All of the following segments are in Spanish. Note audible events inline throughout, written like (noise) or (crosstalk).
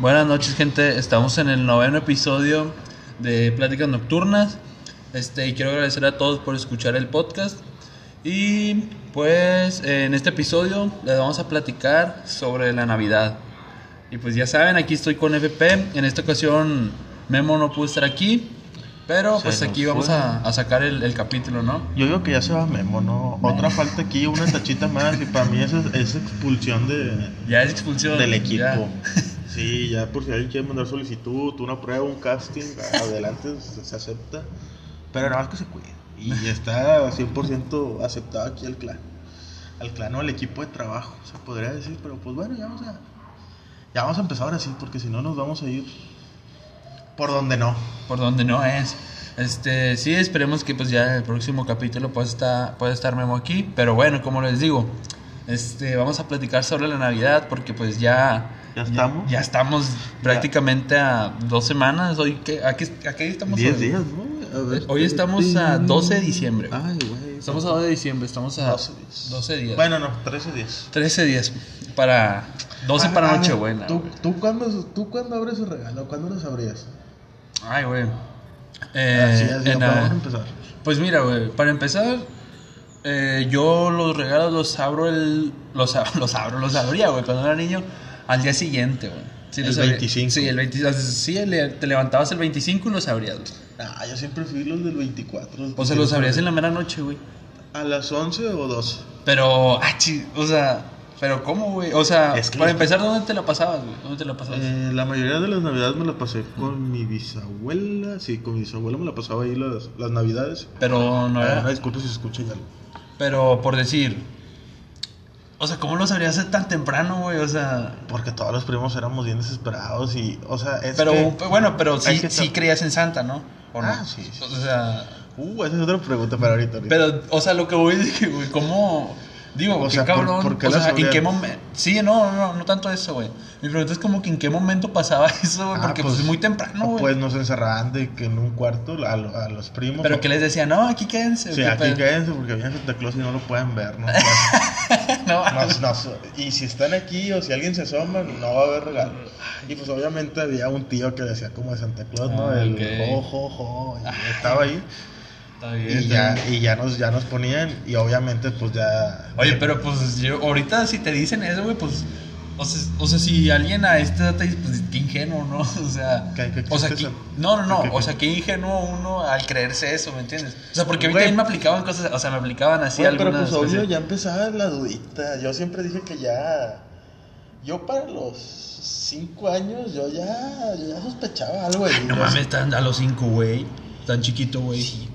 Buenas noches, gente. Estamos en el noveno episodio de Pláticas Nocturnas. Este, y quiero agradecer a todos por escuchar el podcast. Y pues en este episodio les vamos a platicar sobre la Navidad. Y pues ya saben, aquí estoy con FP. En esta ocasión Memo no pudo estar aquí. Pero Se pues aquí vamos a, a sacar el, el capítulo, ¿no? Yo digo que ya se va Memo, ¿no? Otra falta aquí, una tachita más y para mí esa es expulsión de, Ya es expulsión. del equipo. (laughs) Sí, ya por si alguien quiere mandar solicitud, una prueba, un casting, adelante se, acepta. Pero nada más que se cuide. Y está 100% aceptado aquí el clan. Al clan o al equipo de trabajo, se podría decir. Pero pues bueno, ya vamos a, ya vamos a empezar ahora sí, porque si no nos vamos a ir por donde no. por donde no es. Este, sí, esperemos que pues ya el próximo capítulo pueda estar, pueda estar Memo aquí. Pero bueno, como les digo, este, vamos a platicar sobre la Navidad porque pues ya... ¿Ya estamos? Ya, estamos prácticamente a dos semanas. Hoy, ¿qué, a, qué, a qué estamos 10 hoy? días, ¿no? Ver, Hoy estamos a 12 de diciembre. Ay, güey. Estamos a 12 de diciembre, estamos a 12 días. 12 días. Bueno, no, 13 días. 13 días para 12 Ah, para ah, Nochebuena. ¿Tú, tú, cuándo, ¿Tú cuándo abres su regalo? ¿Cuándo lo sabrías? Ay, güey. Eh, así, así, en, no ah, podemos empezar. Pues mira, güey, para empezar, eh, yo los regalos los abro el. Los, (laughs) los abro, los abría, güey, cuando era niño, al día siguiente, güey. Sí, El los abría. 25. Sí, el 25. Sí, te levantabas el 25 y los abrías, güey. Ah, yo siempre fui los del 24. O sea, los abrías en la mera noche, güey. ¿A las 11 o 12? Pero, ah, chi- o sea, pero ¿cómo, güey? O sea, Es que para empezar, ¿dónde te la pasabas, güey? ¿Dónde te la pasabas? Eh, la mayoría de las navidades me la pasé con mi bisabuela. Sí, con mi bisabuela me la pasaba ahí las, las navidades. pero no Ah, era. no, disculpe si se escucha ya. Pero por decir. O sea, ¿cómo los abrías tan temprano, güey? O sea. Porque todos los primos éramos bien desesperados y, o sea, es Pero que- bueno, pero sí, es que sí creías en Santa, ¿no? ¿O no? Ah, sí, sí, O sea, Uh, esa es otra pregunta para ahorita. ahorita. pero, o sea, lo que voy es que, güey, ¿cómo? Digo, O qué sea, ¿por- cabrón. por qué o sea, ¿en qué momento? Sí, no, no, no tanto eso, güey. Mi pregunta es como que en qué momento pasaba (laughs) eso, güey, Ah, porque pues, es muy temprano, güey. Pues nos encerraban de que en un cuarto a, lo- a los primos. pero o- que les decía, no, aquí quédense. Sí, ¿qué aquí pedo? quédense porque viene Santa Claus y no lo pueden ver, ¿no? (laughs) (laughs) no, No, no, y si están aquí o si alguien se asoma, no va a haber regalo. Y pues obviamente había un tío que decía como de Santa Claus, ¿no? Ah, El ok. jo, jo, jo, y estaba ahí. Está bien, Y ya, bien. y ya nos, ya nos ponían y obviamente pues ya... Oye, pero pues yo, ahorita si te dicen eso, güey, pues. O sea, o sea, si alguien a esta edad te dice, pues qué ingenuo, ¿no? (laughs) O sea. O sea, que- no, no, no. O sea, qué ingenuo uno al creerse eso, ¿me entiendes? O sea, porque a mí también me aplicaban cosas, o sea, me aplicaban así Bueno, pero algunas pues obvio ya empezaba la dudita. Yo siempre dije que ya... Yo para los cinco años yo ya, yo ya sospechaba algo ahí. No mames, tan a los cinco, güey. Tan chiquito, güey. Sí, güey.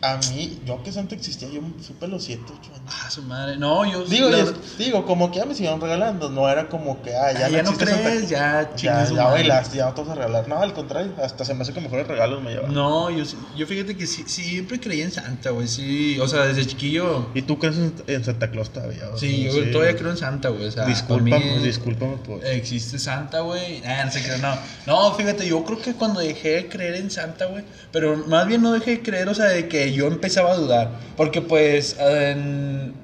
A mí, yo que Santa existía, yo supe los 7, 8 años. Ah, su madre. No, yo. Digo, la- digo, como que ya me siguieron regalando, no era como que, ah, ya, Ah, ya no existe Santa- crees, ya chingue ya, ya bailaste, ya no te vas a regalar. No, al contrario, hasta se me hace que mejores regalos me llevan. No, yo, yo fíjate que sí, siempre creí en Santa, güey. Sí, o sea, desde chiquillo. ¿Y tú crees en, en Santa Claus todavía? o Sí, yo todavía creo en Santa, güey. O sea, Discúlpame, mí discúlpame por... Existe Santa, güey. Ah, no sé qué, no. No, fíjate, yo creo que cuando dejé de creer en Santa, güey. Pero más bien no dejé de creer, o sea, de que yo empezaba a dudar. Porque, pues, en,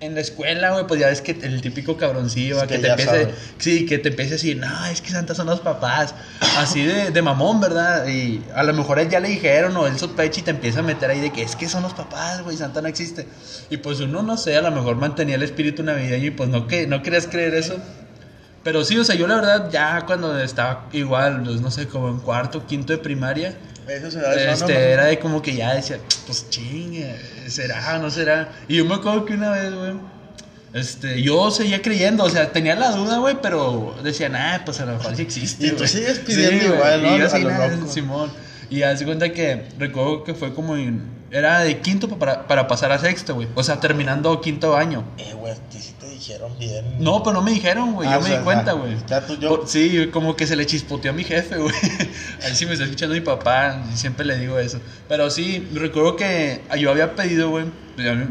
en la escuela, güey, pues ya ves que el típico cabroncillo, Es que, que te empiece. sabe. Sí, que te empiece a decir, no, es que Santa son los papás. Así de, de mamón, ¿verdad? Y a lo mejor él ya le dijeron o él sospecha y te empieza a meter ahí de que es que son los papás, güey, Santa no existe. Y pues uno, no sé, a lo mejor mantenía el espíritu navideño y pues no, que, no querías creer eso. Pero sí, o sea, yo la verdad ya cuando estaba igual, pues, no sé, como en cuarto, quinto de primaria, Eso se da este, ¿no? era de como que ya decía, pues chingue, será, no será. Y yo me acuerdo que una vez, güey, este, yo seguía creyendo, o sea, tenía la duda, güey, pero decía, nah, pues a lo mejor sí existe. Y tú güey". sigues pidiendo igual, ¿no? Y yo A lo. Simón. Y hace cuenta que recuerdo que fue como en, era de quinto para, para pasar a sexto, güey. O sea, terminando quinto año. Eh, güey, dijeron bien. No, pero no me dijeron, güey. Ah, yo me sea, di cuenta, güey. yo- Sí, como que se le chispoteó a mi jefe, (laughs) güey. Ahí sí me está escuchando mi papá. y Siempre le digo eso. Pero sí, recuerdo que yo había pedido, güey.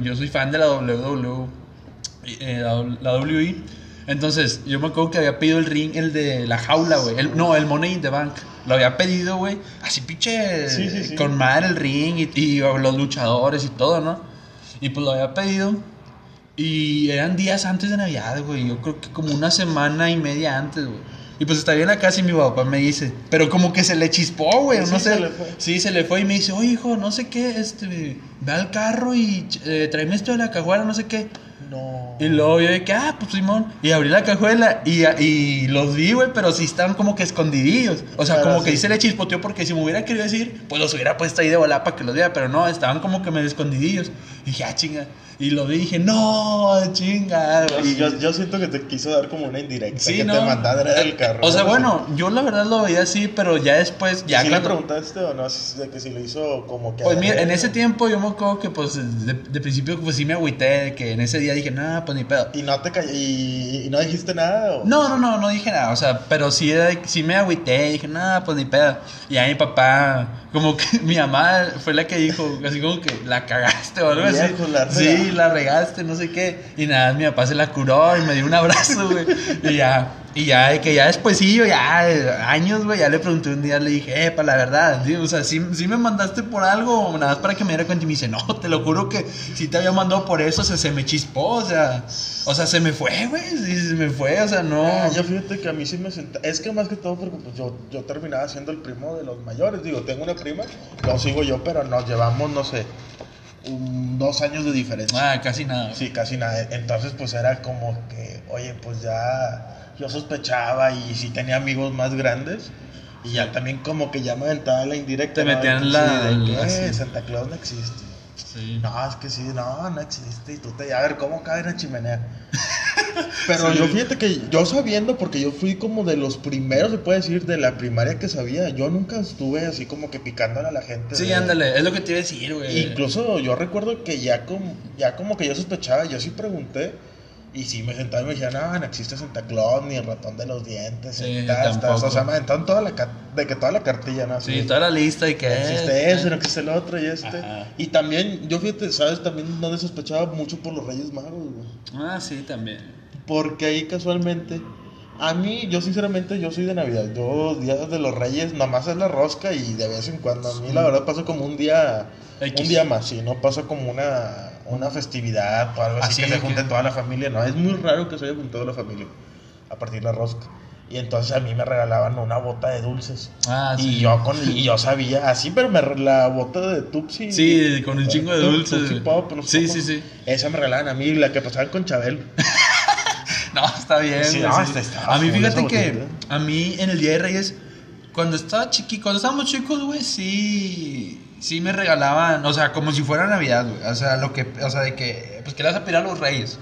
Yo, soy fan de la WWE. eh, la, la WWE. Entonces, yo me acuerdo que había pedido el ring, el de la jaula, güey. No, el Money in the Bank. Lo había pedido, güey. Así pinche. Sí, sí, sí. Con madre el ring y, y los luchadores y todo, ¿no? Y pues lo había pedido. Y eran días antes de Navidad, güey. Yo creo que como una semana y media antes, güey. Y pues estaba en la casa y mi papá me dice, pero como que se le chispó, güey, Sí, no sé. se le fue. Sí, se le fue y me dice, oye, hijo, no sé qué, este, ve al carro y eh, tráeme esto de la cajuela, no sé qué. No. Y luego yo de que, ah, pues Simón. Y abrí la cajuela y, y los vi, güey, pero sí estaban como que escondidillos. O sea, Pero como que sí. sí se le chispoteó porque si me hubiera querido decir, pues los hubiera puesto ahí de volada para que los viera. Pero no, estaban como que medio escondidillos. Y dije, ah, chinga. Y lo vi y dije, no, chinga. Y yo, yo siento que te quiso dar como una indirecta. Sí, que no. te mandara del carro. O sea, ¿no? bueno, yo la verdad lo veía así, pero ya después, ya ¿Sí le cuando- preguntaste o no? De que si lo hizo como que. Pues mira, en ese tiempo yo me acuerdo que pues de, de principio pues sí me agüité, de que en ese día dije, nah, pues ni pedo. ¿Y no te call- y, y no dijiste nada? ¿o? No, no, no, no dije nada, o sea, pero sí, sí me agüité, dije, nada, pues ni pedo. Y ahí mi papá, como que (laughs) mi mamá fue la que dijo, así como que la cagaste o algo así. Sí, regaste. la regaste, no sé qué. Y nada, mi papá se la curó y me dio un abrazo, güey. Y ya, y ya, que ya después sí, yo ya, años, güey, ya le pregunté un día, le dije, eh, para la verdad, sí, o sea, sí, sí me mandaste por algo, nada más para que me diera cuenta. Y me dice, no, te lo juro que sí te había mandado por eso, o sea, se me chispó, o sea, o sea, se me fue, güey, sí, se me fue, o sea, no. Ah, fíjate que a mí sí me senta... Es que más que todo porque pues, yo, yo terminaba siendo el primo de los mayores. Digo, tengo una prima, lo sigo yo, pero nos llevamos, no sé, un- dos años de diferencia. Ah, casi nada. Sí, casi nada. Entonces, pues era como que, oye, pues ya yo sospechaba y sí tenía amigos más grandes. Y ya también como que ya me aventaba la indirecta. Te metían la- sí, de que, "Eh. Santa Claus no existe. Sí. No, es que sí, no, no existe. Y tú te, a ver, ¿cómo cabe en la chimenea? Pero Sí. yo fíjate que yo sabiendo, porque yo fui como de los primeros, se puede decir, de la primaria que sabía. Yo nunca estuve así como que picándole a la gente. Sí, de- ándale, es lo que te iba a decir, güey. Incluso yo recuerdo que ya como, ya como que yo sospechaba, yo sí pregunté. Y sí me sentaba y me decían, no, no existe Santa Claus ni el ratón de los dientes. Sí, tas, tas". O sea, me aventaron toda la, de que toda la cartilla, ¿no? Sí, toda la lista y que no existe eso, no existe el otro y este. Ajá. Y también, yo fíjate, ¿sabes? También donde sospechaba mucho por los Reyes Magos, güey. Ah, sí, también. Porque ahí casualmente, a mí, yo sinceramente, yo soy de Navidad. Yo, días de los Reyes, nomás es la rosca y de vez en cuando. A mí, la verdad, paso como un día, X. un día más, sí, no pasa como una, una festividad o algo así Así que se que- junte toda la familia. No, es muy raro que se haya juntado la familia a partir de la rosca. Y entonces a mí me regalaban una bota de dulces. Ah, sí. Y yo, con, y yo sabía, así, pero me, la bota de Tupsi. Sí, con un chingo de dulces. Tupsi Pop, no sé Sí, sí, sí. Esa me regalaban a mí, la que pasaban con Chabelo. (laughs) Está bien. Sí, güey, no, sí. está- está a mí, fíjate que botella. a mí en el Día de Reyes, cuando estaba chiqui, cuando estábamos chicos, güey, sí, sí me regalaban, o sea, como si fuera Navidad, güey. O sea, lo que, o sea, de que, pues que le vas a pedir a los Reyes.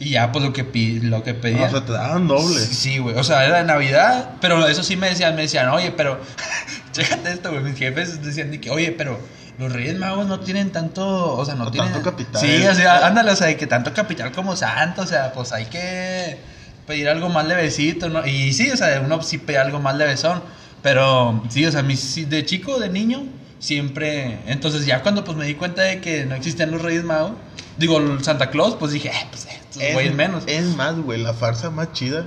Y ya, pues lo que, lo que pedía. o sea, te daban doble. Sí, sí, güey. O sea, era de Navidad, pero eso sí me decían, me decían, oye, pero, (laughs) chécate esto, güey. Mis jefes decían de que, oye, pero los Reyes Magos no tienen tanto, o sea, no O tienen. tanto capital. Sí, o sea, ándale, o sea, de que tanto capital como santo, o sea, pues hay que pedir algo más levecito, ¿no? Y sí, o sea, uno sí pide algo más levesón, pero sí, o sea, sí, de chico, de niño, siempre. Entonces, ya cuando pues me di cuenta de que no existían los Reyes Magos, digo, Santa Claus, pues dije, eh, pues estos güeyes menos. Es más, güey, la farsa más chida.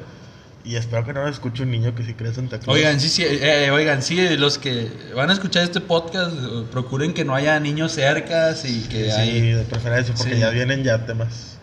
Y espero que no me escuche un niño que se cree Santa Claus. Oigan, sí, sí, eh, oigan, sí, los que van a escuchar este podcast, eh, procuren que no haya niños cercas y que Sí, hay... de preferencia, porque Sí. ya vienen ya temas.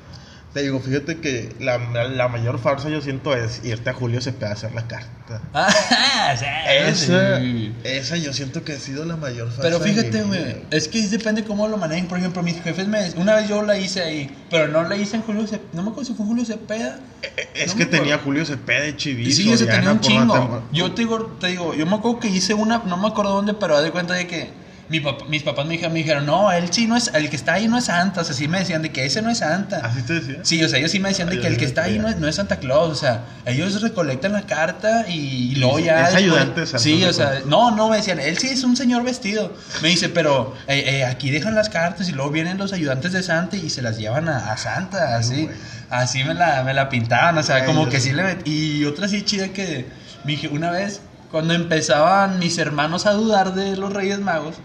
Te digo, fíjate que la, la mayor farsa yo siento es irte a Julio Cepeda a hacer la carta. Ah, (laughs) sí, Esa, sí. esa yo siento que ha sido la mayor farsa. Pero de fíjate, güey, es que depende cómo lo manejen. Por ejemplo, mis jefes me... Una vez yo la hice ahí, pero no la hice en Julio Cepeda. No me acuerdo si fue Julio Cepeda. Eh, Es no que tenía. Julio Cepeda, Chivis, Sí, ese tenía un chingo. Yo te digo, te digo, yo me acuerdo que hice una, no me acuerdo dónde, pero haz de cuenta de que mi papá- mis papás me dijeron, me dijeron, no, él sí no es, el que está ahí no es Santa. O sea, sí me decían de que ese no es Santa. ¿Así te decía? Sí, o sea, ellos sí me decían de que el que está ahí no es, no es Santa Claus, o sea, ellos recolectan la carta y, luego Sí, ya... es ayudante Santa Sí, o sea, no, no, me decían, él sí es un señor vestido. Me dice, pero eh, eh, aquí dejan las cartas y luego vienen los ayudantes de Santa y se las llevan a, a Santa, así. Así me la, me la pintaban, o sea, Ay, como que sí. sí le met- Y otra sí chida que me dije, una vez, cuando empezaban mis hermanos a dudar de los Reyes Magos,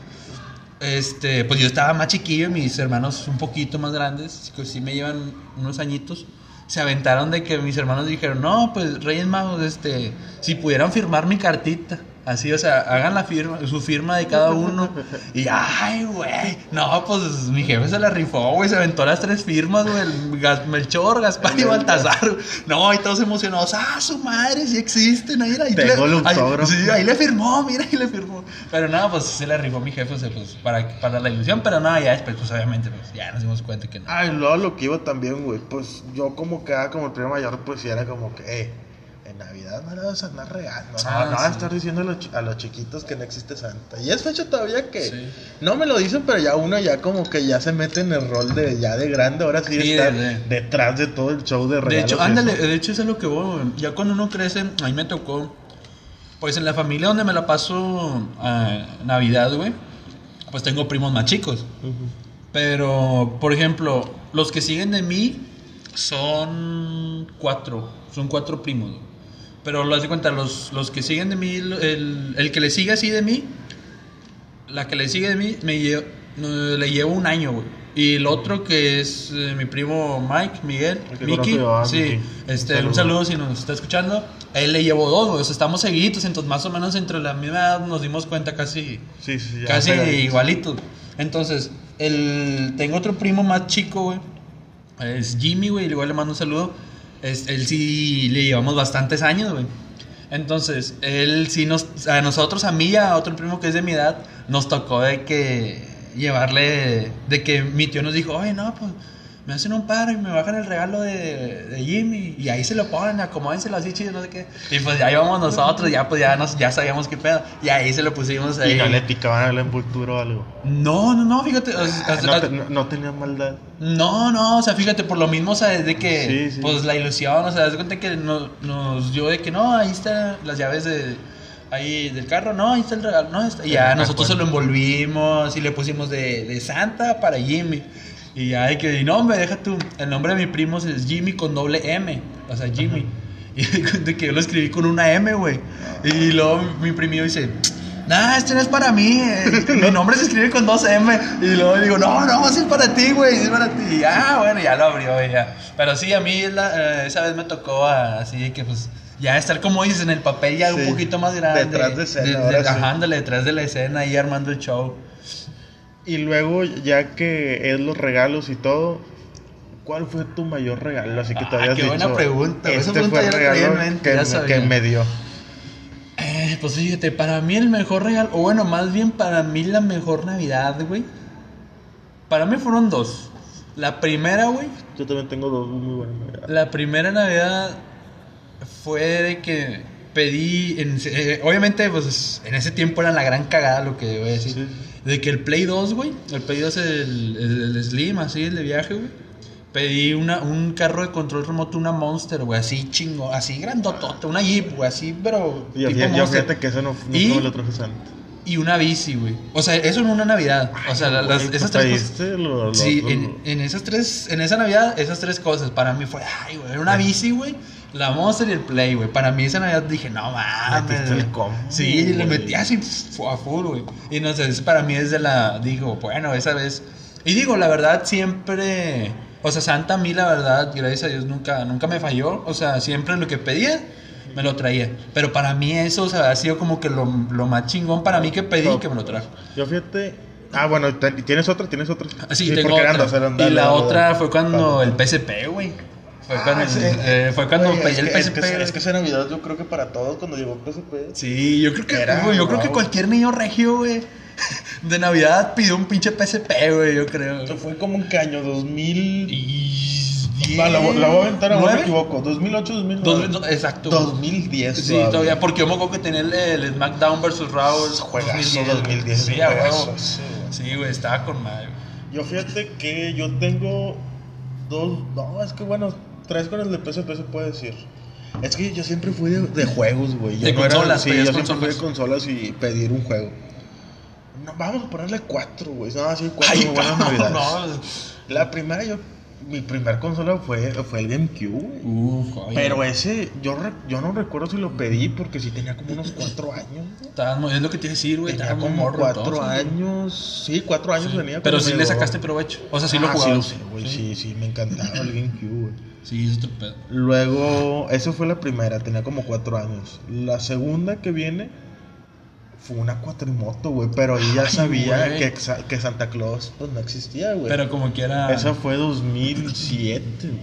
este, pues yo estaba más chiquillo y mis hermanos un poquito más grandes, que sí me llevan unos añitos, se aventaron de que mis hermanos dijeron, no, pues Reyes Magos, este, si pudieran firmar mi cartita. Así, o sea, hagan la firma, su firma de cada uno. Y, ay, güey. No, pues mi jefe se la rifó, güey. Se aventó las tres firmas, güey. El Melchor, Gaspar y Baltasar. No, y todos emocionados. Ah, su madre, sí existen. Ahí, ahí Tengo le, ahí- sí, ahí le firmó, mira, ahí le firmó. Pero nada, pues se la rifó mi jefe, o sea, pues, para, para la ilusión. Pero nada, ya después, pues obviamente, pues ya nos dimos cuenta que no. Ay, luego lo que iba también, güey, pues yo como que como el primo mayor, pues era como que, eh, en Navidad no le vas a andar regalando, no, Ah, no a sí. estar diciendo a los, a los chiquitos que no existe Santa. Y es fecha todavía que Sí. no me lo dicen, pero ya uno ya como que ya se mete en el rol de ya de grande, ahora sí, Sí, está de- de- detrás de todo el show de regalos. De hecho, ándale, de hecho eso es lo que voy. Ya cuando uno crece, a mí me tocó, pues en la familia donde me la paso a Navidad, güey, pues tengo primos más chicos. Pero, por ejemplo, los que siguen de mí son cuatro, son cuatro primos. Pero lo haz de cuenta, los, los que siguen de mí, el, el que le sigue así de mí, la que le sigue de mí, me lle- no, le llevo un año, güey. Y el otro que es eh, mi primo Mike, Miguel, a sí, Mickey. este, Un un saludo. saludo si nos está escuchando. A él le llevo dos, güey, o sea, estamos seguidos, entonces más o menos entre la misma edad nos dimos cuenta casi, Sí, sí, ya casi igualitos. Entonces, el, tengo otro primo más chico, güey. Es Jimmy, güey. Igual le mando un saludo. Es, él sí le llevamos bastantes años, güey. Entonces, él sí nos. A nosotros, a mí y a otro primo que es de mi edad, nos tocó de que. Llevarle. De que mi tío nos dijo, oye, no, pues. Me hacen un paro y me bajan el regalo de, de Jimmy. Y ahí se lo ponen, acomódenselo así chido, no sé qué. Y pues ya íbamos nosotros, ya pues ya, nos, ya sabíamos qué pedo. Y ahí se lo pusimos ahí. Y no le picaban la envoltura o algo. No, no, no, fíjate. o sea, no, te- no- no tenía maldad. no, no, o sea, fíjate, por lo mismo, o sea, es de que, Sí, sí. pues la ilusión, o sea, das cuenta que no- nos dio de que no, ahí están las llaves de, ahí del carro, no, ahí está el regalo, no, ahí está. y ya nosotros se lo envolvimos y le pusimos de, de Santa para Jimmy. Y ya de que, y no, hombre, deja tú, el nombre de mi primo es Jimmy con doble M, o sea, Jimmy. (laughs) Y de que yo lo escribí con una M, güey. Y luego mi primillo dice, nah, este no es para mí, eh, mi nombre se escribe con dos M. Y luego digo, no, no, sí es para ti, güey, sí es para ti. Y ah, bueno, ya lo abrió, ya. Pero sí, a mí la- eh, esa vez me tocó ah, así que, pues, ya estar como dices en el papel ya Sí, un poquito más grande. detrás de escena, De- de- sí. ajá, detrás de la escena ahí armando el show. Y luego, ya que es los regalos y todo, ¿cuál fue tu mayor regalo? Así que te Ah, qué buena dicho, pregunta, esa Este pregunta fue el regalo mente, que, me- sabía. que me dio. Eh, pues fíjate, para mí el mejor regalo, o bueno, más bien para mí la mejor Navidad, güey. Para mí fueron dos. La primera, güey, Yo también tengo dos muy buenas navidades. la primera Navidad fue de que pedí, en- eh, obviamente, pues en ese tiempo era la gran cagada lo que voy a decir. Sí. De que el Play 2, güey, el Play 2, el, el, el Slim, así, el de viaje, güey. Pedí una, un carro de control remoto, una Monster, güey, así chingo, así grandotote, una Jeep, güey, así, pero Yo, tipo Monster. fíjate que eso no, no Y- lo traje Santa. Y una bici, güey. O sea, eso en una Navidad. O sea, la- las- esas tres cosas. lo- lo- Sí, lo- en, en esas tres, en esa Navidad, esas tres cosas para mí fue, ay, güey, una bici, güey, la Monster y el Play, güey. Para mí esa Navidad dije, no mames. Metiste el combo, Sí, le güey. metí así a full, güey. Y no sé, es- para mí es de la, digo, bueno, esa vez. Y digo, la verdad, siempre, o sea, Santa a mí, la verdad, gracias a Dios, nunca, nunca me falló. O sea, siempre lo que pedía, me lo traía. Pero para mí eso, o sea, ha sido como que lo, lo más chingón para mí que pedí No. que me lo trajo. Yo fíjate. Ah, bueno, ¿tienes otra? ¿Tienes otra? Ah, Sí, tengo porque eran otra. dos, eran- y la dale, otra fue cuando el PSP, güey. Fue Ah, cuando, sí. eh, fue cuando Güey, pedí es el que- es PSP. que, güey. es que esa Navidad yo creo que para todos cuando llegó el PSP. Sí, yo creo que, Era, güey, yo creo que wow. cualquier niño regio, güey, (laughs) de Navidad pidió un pinche PSP, güey, yo creo. Eso fue como en qué año, 2000. Y... Va, la, la voy a aventar, ahora me equivoco. 2008, 2009. Dos- no, exacto. 2010. Sí, todavía, porque yo me acuerdo que tenía el, el SmackDown vs. Raw. Juegazo 2010. Sí, a juegazo, huevo. sí, güey. Sí, güey, estaba con madre. Yo fíjate que yo tengo dos. No, es que bueno, tres con el de PSP se puede decir. Es que yo siempre fui de, de juegos, güey. Yo De no era- consolas, sí, pedías yo siempre fui de consolas. y pedir un juego. No, vamos a ponerle cuatro, güey. No, sí, cuatro Ay, no, (laughs) no. La primera, yo. Mi primer consola fue, fue el GameCube. Uf, oye. Pero ese, yo, re- yo no recuerdo si lo pedí porque sí tenía como unos cuatro años. muy- es lo que te iba a decir, güey. Tenía como morro, cuatro años. Sí, cuatro años venía. Pero cuando sí le sacaste provecho. O sea, sí lo Ah, jugabas. Sí, güey. Sí, sí, me encantaba el GameCube, güey. Sí, es otro pedo. Luego, esa fue la primera, tenía como cuatro años. La segunda que viene Fue una cuatrimoto, güey, pero ahí ya Ay, sabía que, que Santa Claus pues, no existía, güey. Pero como quiera. Esa fue 2007, güey.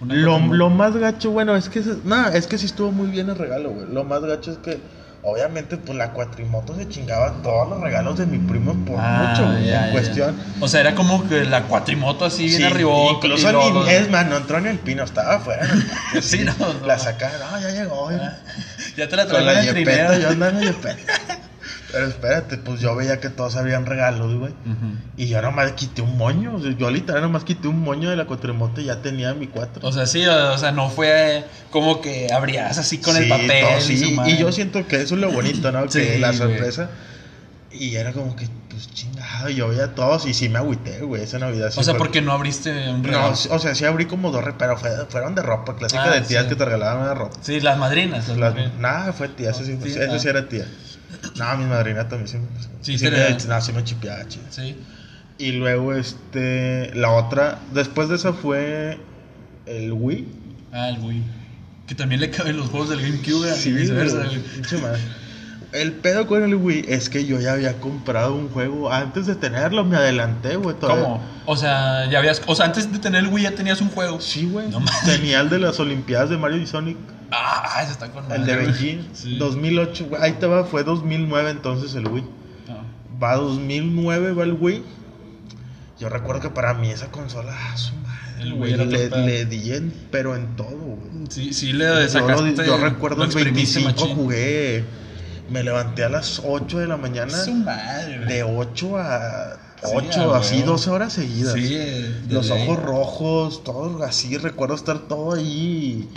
una Lo, lo más gacho, bueno, es que nada, es que sí estuvo muy bien el regalo, güey. Lo más gacho es que obviamente pues la cuatrimoto se chingaba todos los regalos de mi primo por Ah, mucho, güey, ya, en ya. cuestión. O sea, era como que la cuatrimoto así bien Sí, arriba. incluso ni, es más, no entró en el pino, estaba afuera. (laughs) Sí, no, no. La sacaron, no, ya llegó. güey. Ya te la traen la en el trineo. yo andaba en yepeta. Pero espérate, pues yo veía que todos habían regalos, güey. Y yo nomás quité un moño. o sea, yo literal nomás quité un moño de la cuatrimoto y ya tenía mi cuatro. O sea, sí, o, sea, no fue como que abrías así con el papel. todo, y sí, madre. y yo siento que eso es lo bonito, ¿no? (laughs) Sí, que la güey. sorpresa. Y era como que, pues chingado, yo veía a todos y sí me agüité, güey, esa Navidad. sí O sea, porque no abriste un No, regalo. o sea, sí abrí como dos, pero fue- fueron de ropa, clásica Ah, de tías que te regalaban una ropa. Sí, las madrinas. las madrinas. nada, fue tía, eso sí, Sí, eso ah. sí era tía. No, mi madrina también sí, me- Sí, sí, me, no, sí me chipeaba, chido. Sí. Y luego, este, la otra, después de esa fue el Wii. Ah, el Wii. Que también le caben los juegos del GameCube. Sí, viceversa. El pedo con el Wii es que yo ya había comprado un juego antes de tenerlo, me adelanté, güey. ¿Cómo? O sea, ya habías. O sea, antes de tener el Wii ya tenías un juego. Sí, güey. No. Tenía el de las Olimpiadas de Mario y Sonic, Ah, ese está con el de. Beijing, Sí. 2008, güey. Ahí te va, fue 2009 entonces el Wii. No. Va 2009, va el Wii. Yo recuerdo que para mí esa consola, ah, su madre, El Wii güey, era le, le di en, pero en todo, güey. Sí, sí le Yo, sacaste. yo recuerdo lo el exprimiste 25 machín. jugué. Me levanté a las 8 de la mañana. Su madre, güey. De 8 a Sí, 8, a así huevo. 12 horas seguidas. Sí, Los ley. ojos rojos, todo así. Recuerdo estar todo ahí.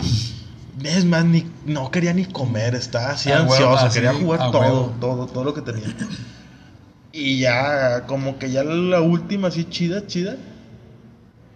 Es más, ni, no quería ni comer, estaba así A huevo, ansioso. quería jugar todo, todo, todo lo que tenía. Y ya, como que ya la última, así chida, chida.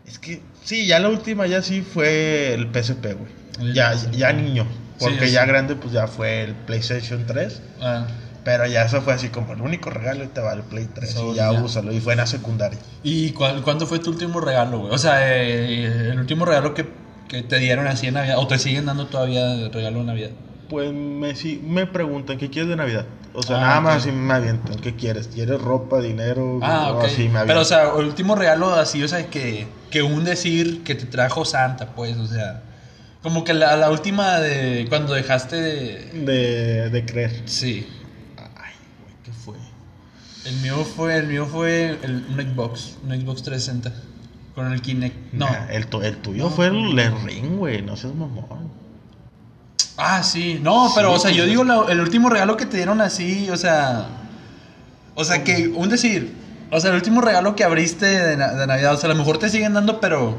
Es que, sí, ya la última, ya sí fue el PSP, güey. Ya, ya niño. Porque sí. ya grande, pues ya fue el PlayStation 3. Ah, Pero ya eso fue así como el único regalo y te va el Play 3. Eso y ya, ya. úsalo. Y fue en la secundaria. ¿Y cuál- cuándo fue tu último regalo, güey? O sea, eh, el último regalo que, que te dieron así en Navidad. O te siguen dando todavía el regalo de Navidad. Pues me, sí, me preguntan, ¿qué quieres de Navidad? O sea, Ah, nada más ok. así me avientan, ¿qué quieres? ¿Quieres ropa, dinero? Ah, o ok. así me Pero, o sea, el último regalo así, o sea, que, que un decir que te trajo Santa, pues, o sea. Como que la, la última de cuando dejaste de... de, de creer. Sí. Ay, güey, ¿qué fue? El mío fue, el mío fue el, un Xbox, un Xbox 360. Con el Kinect. No. Nah, el, tu- el tuyo No, fue el, el ring, güey, no seas mamón. Ah, sí. No, pero, Sí, o sea, yo digo la- el último regalo que te dieron así, o sea. O sea, que un decir. O sea, el último regalo que abriste de, na- de Navidad. O sea, a lo mejor te siguen dando, pero.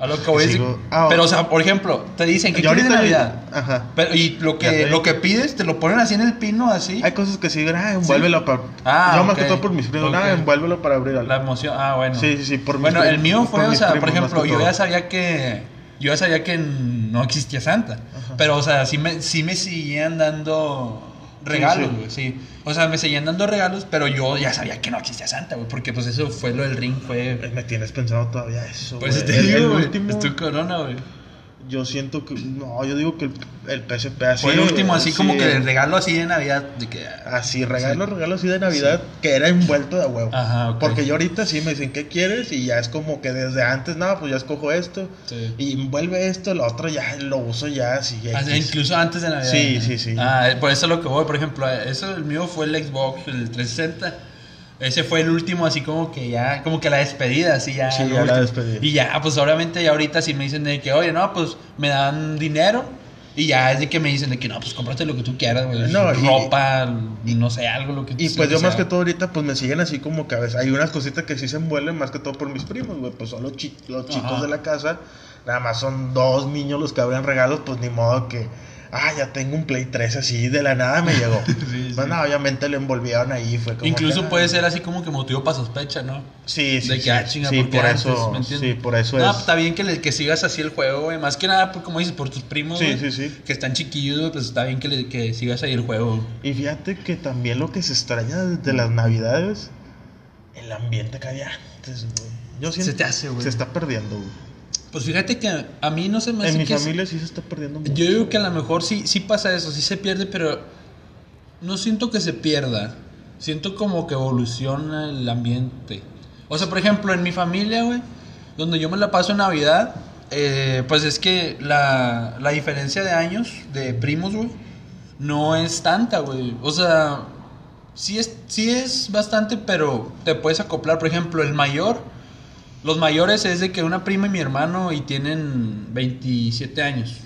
A lo que voy a decir. Ah, pero, o sea, por ejemplo, te dicen que quieres de Navidad. Ajá. Pero, y lo que, lo que pides, te lo ponen así en el pino, así. Hay cosas que siguen, ah, envuélvelo para. Ah, yo más que todo por mis primos, ok. ah, envuélvelo para abrir algo. La emoción. Ah, bueno. Sí, sí, sí, por mis Bueno, el mío fue, o sea, por primos, ejemplo, yo ya sabía que. Yo ya sabía que no existía Santa. Pero, o sea, sí me, sí me seguían dando regalos, sí. güey, sí. O sea, me seguían dando regalos, pero yo ya sabía que no existía Santa, güey. Porque, pues, eso fue lo del ring, fue. Me tienes pensado todavía eso. Pues güey. te digo, güey, es tu corona, güey. Yo siento que. No, yo digo que el, el PSP así. Fue el último, así sí, como que el regalo así de Navidad. De que, Así, regalo, regalo así de Navidad, que era envuelto de huevo. Ajá. Porque yo ahorita sí me dicen, ¿qué quieres? Y ya es como que desde antes, no, pues ya escojo esto. Sí. Y envuelve esto, lo otro ya lo uso ya así. Ah, incluso antes de Navidad. Sí, ¿no? sí, sí. Ah, por eso es lo que voy, por ejemplo, eso el mío fue el Xbox, el 360. Ese fue el último, así como que ya, como que la despedida, así ya. Sí, ya la despedida. Y ya, pues obviamente ya ahorita sí me dicen de que, oye, no, pues me dan dinero. Y ya es de que me dicen de que no, pues cómprate lo que tú quieras, güey. No, y- Ropa, no sé, algo, lo que Y pues yo más sea. que todo ahorita pues me siguen así como que a veces hay unas cositas que sí se envuelven más que todo por mis primos, güey, pues son los, chi- los chicos Ajá. de la casa, nada más son dos niños los que abren regalos, pues ni modo que, ah, ya tengo un Play 3 así, de la nada me llegó. (laughs) Sí, Pues sí. no, obviamente lo envolvieron ahí, fue como Incluso que, ah, puede ser así como que motivo para sospecha, ¿no? Sí, sí, de que, sí, ah, chinga, sí, ¿por por antes? eso, sí, por eso No, es. pues, está bien que, le- que sigas así el juego, güey. Más que nada, pues, como dices, por tus primos, Sí, sí, sí. que están chiquillos, pues está bien que, le- que sigas ahí el juego. Y fíjate que también lo que se extraña desde las navidades, el ambiente que había antes, güey. Yo siento Se te hace, güey. Se está perdiendo, güey. Pues fíjate que a mí no se me hace En mi que... es- familia sí se está perdiendo mucho. Yo digo que a lo mejor sí, sí pasa eso, sí se pierde, pero... no siento que se pierda. Siento como que evoluciona el ambiente. O sea, por ejemplo, en mi familia, güey, donde yo me la paso en Navidad, eh, pues es que la, la diferencia de años de primos, güey, no es tanta, güey. O sea, sí es, sí es bastante, pero te puedes acoplar. Por ejemplo, el mayor, los mayores es de que una prima y mi hermano y tienen 27 años.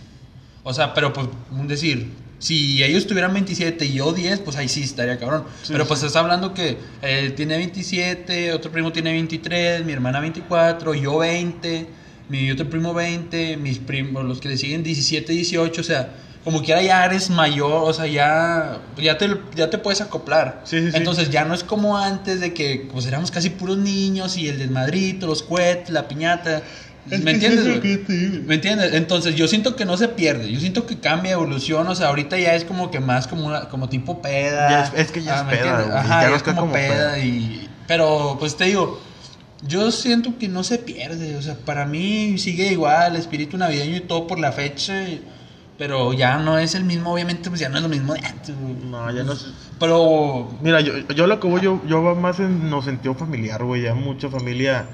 O sea, pero pues, un decir, si ellos tuvieran 27 y yo 10, pues ahí sí estaría cabrón. Sí, pero sí. pues está hablando que él tiene 27, otro primo tiene 23, mi hermana 24, yo 20, mi otro primo 20, mis primos, los que le siguen 17, 18, o sea, como quiera ya eres mayor, o sea, ya, ya, te, ya te puedes acoplar. Sí, sí, sí. Entonces ya no es como antes de que pues éramos casi puros niños y el desmadrito, los cohetes, la piñata. ¿Me entiendes? ¿Me entiendes? Entonces yo siento que no se pierde, yo siento que cambia, evoluciona, o sea, ahorita ya es como que más como una, como tipo peda. Ya es- es que ya es ¿me peda, güey, Ajá, ya es como, como peda, peda. y pero pues te digo, yo siento que no se pierde, o sea, para mí sigue igual, el espíritu navideño y todo por la fecha, y- pero ya no es el mismo, obviamente, pues ya no es lo mismo de antes. No, ya no es- Pero Mira, yo, yo lo que voy, yo, yo va más en no sentido familiar, güey. Ya mucha familia,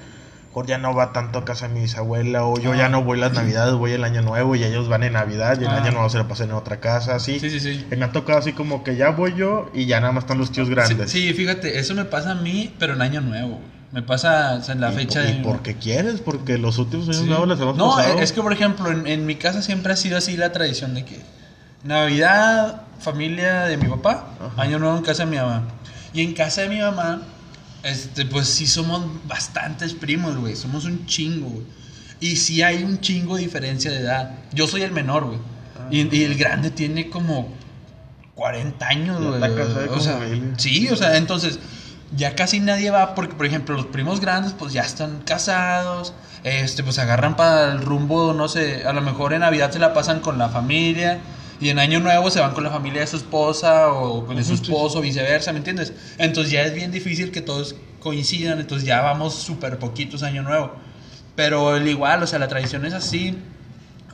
mejor ya no va tanto a casa de mi bisabuela, o yo Ah. ya no voy las navidades, voy el año nuevo y ellos van en navidad y el Ah. año nuevo se lo pasan en otra casa, así. sí, sí, sí. Y me ha tocado así como que ya voy yo y ya nada más están los tíos Sí, grandes. sí, fíjate, eso me pasa a mí, pero en año nuevo. güey. Me pasa o sea, en la ¿Y, fecha por- de... y porque quieres? Porque los últimos años Sí. nuevos las hemos No, pasado. es que por ejemplo, en, en mi casa siempre ha sido así la tradición de que Navidad, familia de mi papá, Ajá. Año Nuevo en casa de mi mamá. Y en casa de mi mamá, este, pues sí somos bastantes primos, güey. Somos un chingo, güey. Y sí hay un chingo de diferencia de edad. Yo soy el menor, güey. Y, y el grande tiene como 40 años, güey. y O sea, sí, o sea, entonces ya casi nadie va porque, por ejemplo, los primos grandes pues ya están casados, este, pues agarran para el rumbo, no sé, a lo mejor en Navidad se la pasan con la familia y en Año Nuevo se van con la familia de su esposa o con de su esposo, viceversa, ¿me entiendes? Entonces ya es bien difícil que todos coincidan, entonces ya vamos súper poquitos Año Nuevo. Pero el igual, o sea, la tradición es así.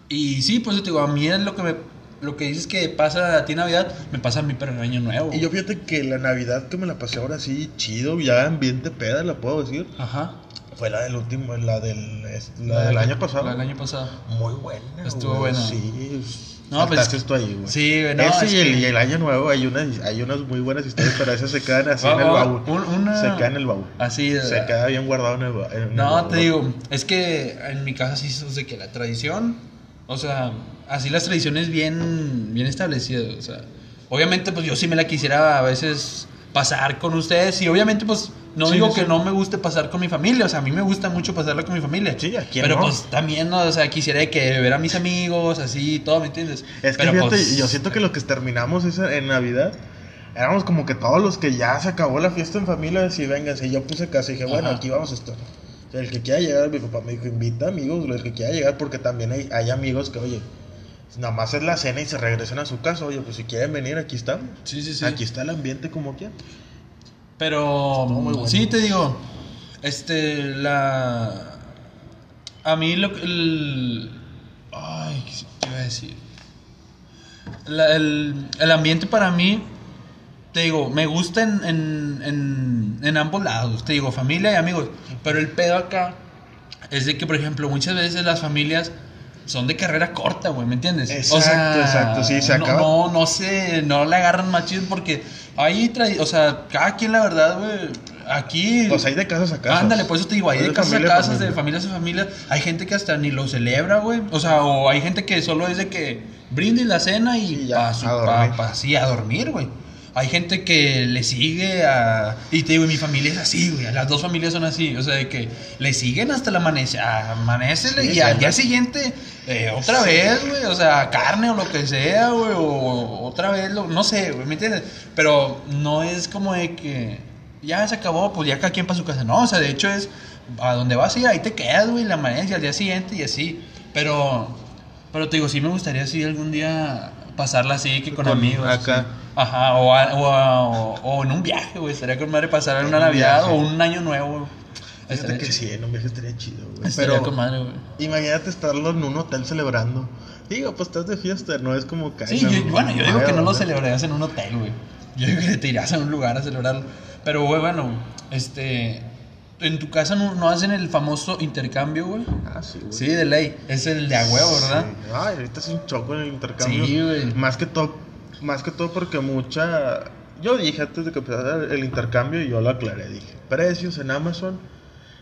Y sí, pues te digo, a mí es lo que me, lo que dices que pasa a ti Navidad, me pasa a mí pero en Año Nuevo. Y yo fíjate que la Navidad que me la pasé ahora sí chido, ya ambiente peda, la puedo decir. Ajá. Fue la del último, la del, es- la del año pasado. La del año pasado. Muy buena. Estuvo buena. Sí. No, pues, esto ahí, güey. sí, no, Ese es y, el, que- y el año nuevo hay unas, hay unas muy buenas historias, pero esas se quedan así en el baúl. un- una- Se queda en el baúl. Así de- Se queda bien guardado en el, ba- en el No, baúl. te digo, es que en mi casa sí es de que la tradición, o sea, así las tradiciones bien, bien establecidas, o sea, obviamente pues yo sí me la quisiera a veces pasar con ustedes y obviamente pues no Sí, digo sí, que no me guste pasar con mi familia, o sea, a mí me gusta mucho pasarla con mi familia. Sí, ¿a quién Pero no? pues también, ¿no? o sea, quisiera que ver a mis amigos, así, todo, ¿me entiendes? Es que Pero, fíjate, pues, yo siento que los que terminamos esa, en Navidad éramos como que todos los que ya se acabó la fiesta en familia, así vénganse. Y yo puse casa y dije, bueno, Ajá. aquí vamos a estar. El que quiera llegar, mi papá me dijo, invita amigos, el que quiera llegar, porque también hay, hay amigos que, oye, nada más es la cena y se regresan a su casa. Oye, pues si quieren venir, aquí estamos. Sí, sí, sí. Aquí está el ambiente como quieran. Pero Estuvo muy bueno. sí te digo, este la a mí lo que el ay, ¿qué iba a decir? La- el, el ambiente para mí te digo, me gusta en, en, en, en ambos lados, te digo, familia y amigos, pero el pedo acá es de que, por ejemplo, muchas veces las familias son de carrera corta, güey, ¿me entiendes? Exacto, exacto, sí, se no, acaba. No, no sé, no le agarran más chido porque tradi- o sea, cada quien la verdad, güey, aquí... Pues hay de casas a casas. Ándale, por eso te digo, hay de de casas a familia casas, de familia. familias a familias. Hay gente que hasta ni lo celebra, güey. O sea, o hay gente que solo es de que brindis la cena y, Y ya, pa, su- a dormir. pa- pa- sí, a dormir, güey. Hay gente que le sigue a... Y te digo, mi familia es así, güey. Las dos familias son así. O sea, de que le siguen hasta el amanecer. Amanece Sí, y al día siguiente eh, otra Sí. vez, güey. O sea, carne o lo que sea, güey. O otra vez, lo, no sé, güey. ¿Me entiendes? Pero no es como de que ya se acabó, pues ya cada quien para su casa. No, o sea, de hecho es a donde vas a ir, ahí te quedas, güey, la amanece al día siguiente y así. Pero, pero te digo, sí me gustaría así algún día pasarla así que con, Con- amigos. acá. Ajá, o, a- o, a- o- o en un viaje, güey. Estaría con madre pasar En una un Navidad viaje. o un año nuevo. Fíjate que sí, en un viaje estaría chido, güey. estaría Pero con madre, güey. imagínate estarlo en un hotel celebrando. Digo, pues estás de fiesta, no es como que... Sí, yo- bueno, yo digo que no lo celebrarías en un hotel, güey. Yo digo que te irás a un lugar a celebrarlo. Pero, güey, bueno, este. En tu casa no, no hacen el famoso intercambio, güey. Ah, sí, güey. Sí, de ley. Es el de a huevo, ¿verdad? Sí. Ay, ahorita es un choco en el intercambio. Sí, güey. Más que todo, más que todo porque mucha. Yo dije antes de que empezara el intercambio y yo lo aclaré, dije, precios en Amazon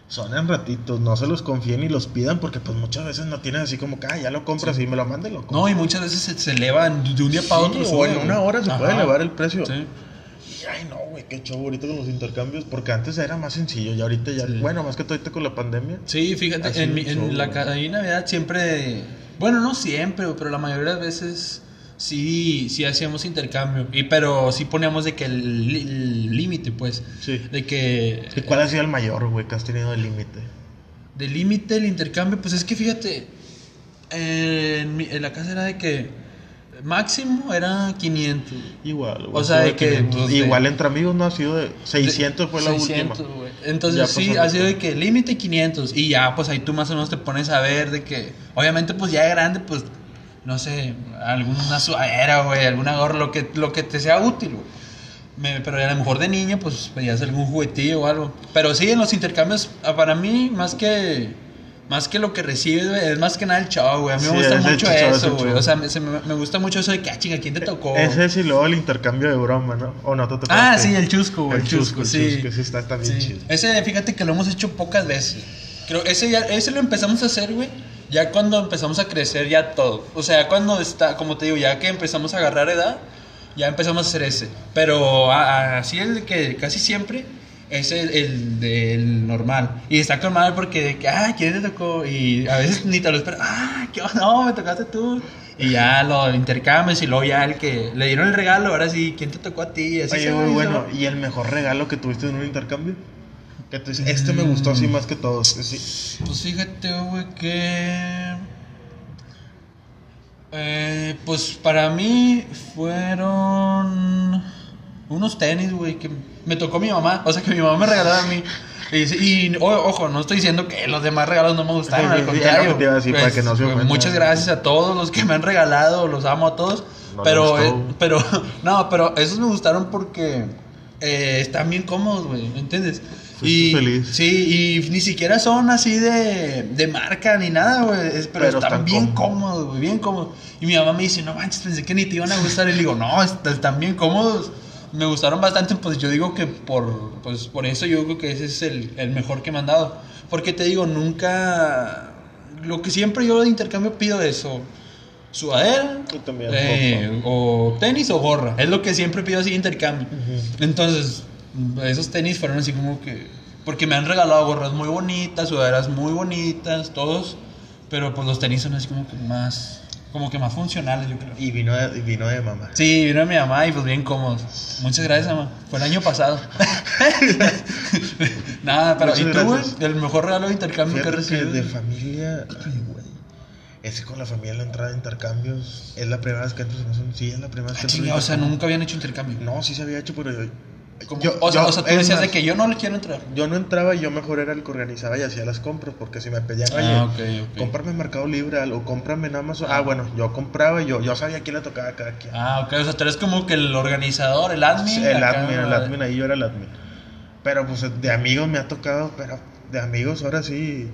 son en ratitos, no se los confíen ni los pidan porque pues muchas veces no tienen así como que, ah, ya lo compras y me lo manden, lo compro. No, y muchas veces se, se elevan de un día para otro. O en una hora se puede elevar el precio. Sí. Y ay no, güey, qué chavo ahorita con los intercambios, porque antes era más sencillo y ahorita ya, bueno, más que todo ahorita con la pandemia. Sí, fíjate, en, mi- un en show, la güey. ca- ahí en Navidad siempre, bueno, no siempre, pero la mayoría de veces sí, sí hacíamos intercambio. Y pero sí poníamos de que el límite, pues, Sí. de que ¿Y cuál ha sido el mayor, güey, que has tenido de límite? de límite el intercambio, pues es que fíjate, en, mi- en la casa era de que máximo era 500. Igual, güey. O sea, de que, 500. pues, de- Igual entre amigos no ha sido de 600 fue la 600, última. güey. Entonces Ya sí, ha sido de que límite 500 y ya pues ahí tú más o menos te pones a ver de que obviamente pues ya de grande pues no sé, alguna sudadera, güey, alguna gorra, lo que lo que te sea útil, güey. Me- pero a lo mejor de niño pues pedías algún juguetillo o algo. Pero sí en los intercambios ah, para mí más que más que lo que recibes, güey, es más que nada el show, güey. A mí Sí, me gusta el mucho el eso, güey. O sea, me, se me- me gusta mucho eso de que, ah, chinga, ¿quién te tocó? Ese es y luego el intercambio de broma, ¿no? O no te tocó. Ah, sí, el chusco, güey. El chusco, el sí. chusco, ese está, está bien Sí. chido. Ese, fíjate que lo hemos hecho pocas veces. Creo, ese, ya, ese lo empezamos a hacer, güey. Ya cuando empezamos a crecer, ya todo. O sea, cuando está, como te digo, ya que empezamos a agarrar edad, ya empezamos a hacer ese. Pero así el que casi siempre es el, el del normal. Y está con madre porque de que, ah, ¿quién te tocó? Y a veces ni te lo esperas, ah, ¿qué? No, me tocaste tú. Y ya lo intercambias y luego ya el que le dieron el regalo, ahora sí, ¿quién te tocó a ti? Así Oye, hizo. bueno, ¿y el mejor regalo que tuviste en un intercambio? Que tú dices, este me gustó así más que todos. Sí. Pues fíjate, güey, que. Eh, pues para mí fueron unos tenis, güey, que me tocó mi mamá. O sea, que mi mamá me regalaba a mí. Y, dice- y, o- ojo, no estoy diciendo que los demás regalos no me gustaron, al contrario. pues, muchas gracias a todos los que me han regalado, los amo a todos. No pero, eh, pero, (laughs) no, pero esos me gustaron porque eh, están bien cómodos, güey, ¿me entiendes? Y, feliz. Sí, y ni siquiera son así de, de marca ni nada, güey. es- Pero, Pero están están bien cómodos. cómodos, güey, bien cómodos. Y mi mamá me dice, no manches, pensé que ni te iban a gustar. Y le digo, no, est- están bien cómodos. Me gustaron bastante, pues yo digo que por, pues, por eso yo creo que ese es el, el mejor que me han dado. Porque te digo, nunca... Lo que siempre yo de intercambio pido es o sudadera, eh, o tenis o gorra. Es lo que siempre pido así de intercambio. Entonces, esos tenis fueron así como que. Porque me han regalado gorras muy bonitas, sudaderas muy bonitas, todos. Pero pues los tenis son así como que más. Como que más funcionales, yo creo. Y vino de, vino de mamá. Sí, vino mi mamá y pues bien cómodos. Muchas gracias, mamá. Fue el año pasado. (laughs) (laughs) Nada, pero Muchas ¿y tú, gracias. El mejor regalo de intercambio que Fíjate que recibí. de familia, ay, güey. Ese con la familia la entrada de intercambios es la primera vez que entras en eso. Sí, es la primera vez que Ah, entras en chinga, o sea, nunca habían hecho intercambio. No, sí se había hecho, pero yo. Como- yo- o, sea, yo- o sea, tú decías de que yo no le quiero entrar. Yo no entraba y yo mejor era el que organizaba y hacía las compras. Porque si me pedían, oye, Ah, ok. cómprame en Mercado Libre o cómprame en Amazon. Ah, bueno, yo compraba y yo, yo sabía quién le tocaba a cada quien. Ah, ok, o sea, tú eres como que el organizador, el admin. Sí, el admin, el admin, ahí yo era el admin. Pero pues de amigos me ha tocado, pero de amigos ahora sí.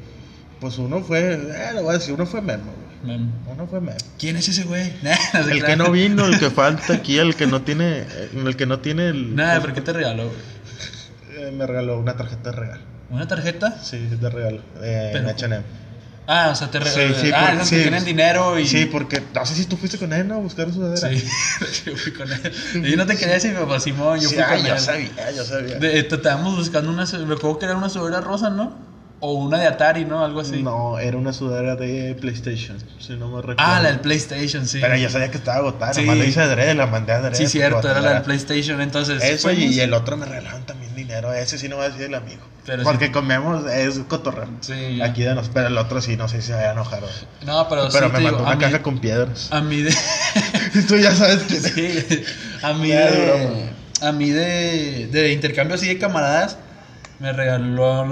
Pues uno fue, eh, lo voy a decir, uno fue Memo, Uno fue Memo. ¿Quién es ese güey? (laughs) No El que no vino, el que falta aquí, el que no tiene, eh, el que no tiene el. Nada, ¿por qué te regaló, güey? Eh, me regaló una tarjeta de regalo. ¿Una tarjeta? Sí, de regalo. Eh, Pero- en H&M. Ah, o sea, te regaló. Sí, sí, ah, por- sí. que tienen dinero y. Sí, porque no sé si tú fuiste con él ¿no? a buscar su Sí, (laughs) yo fui con él. Yo no te quería decir, pero pues, Simón, yo Sí, fui con ay, yo él. sabía, yo sabía. De- eh, te estábamos buscando una. Me acuerdo que era una sudadera rosa, ¿no? O una de Atari, ¿no? Algo así. No, era una sudadera de PlayStation, si no me recuerdo. Ah, la del PlayStation, sí. Pero yo sabía que estaba agotada, Sí. nomás la hice adrede, la mandé adrede. Sí, cierto, era la del. PlayStation, entonces. Eso y, y el otro me regalaron también dinero, ese sí no va a decir el amigo. Pero porque sí. comemos, es cotorreo. Sí, ya. Aquí de nos, pero el otro sí, no sé si se vaya a enojar. No, pero, Pero sí me mandó digo, una mí- caja con piedras. A mí de. (laughs) Tú ya sabes que (laughs) Sí, a mí de. A mí de, de intercambio así de camaradas. Me regaló